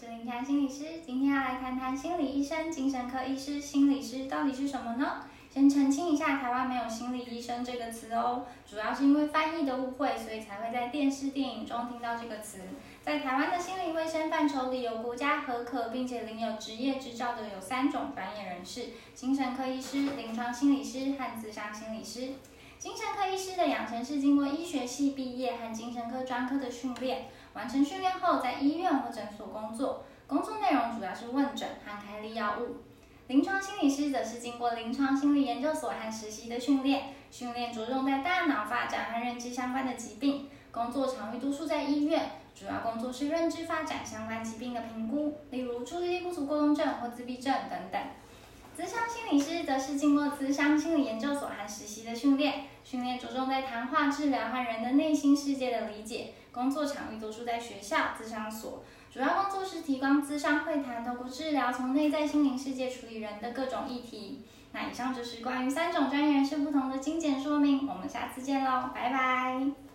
是林禅心理师，今天要来谈谈心理医生、精神科医师、心理师到底是什么呢？先澄清一下，台湾没有心理医生这个词哦，主要是因为翻译的误会，所以才会在电视、电影中听到这个词。在台湾的心理卫生范畴里，有国家核可并且领有执业执照的有三种专业人士：精神科医师、临床心理师和自商心理师。精神科医的养成是经过医学系毕业和精神科专科的训练，完成训练后在医院或诊所工作，工作内容主要是问诊和开立药物。临床心理师则是经过临床心理研究所和实习的训练，训练着重在大脑发展和认知相关的疾病，工作场域多数在医院，主要工作是认知发展相关疾病的评估，例如注意力不足过动症或自闭症等等。咨商心理师则是经过咨商心理研究所和实习的训练，训练着重在谈话治疗和人的内心世界的理解，工作场域多数在学校、咨商所。主要工作是提供咨商会谈，透过治疗从内在心灵世界处理人的各种议题。那以上就是关于三种专业人士不同的精简说明，我们下次见喽，拜拜。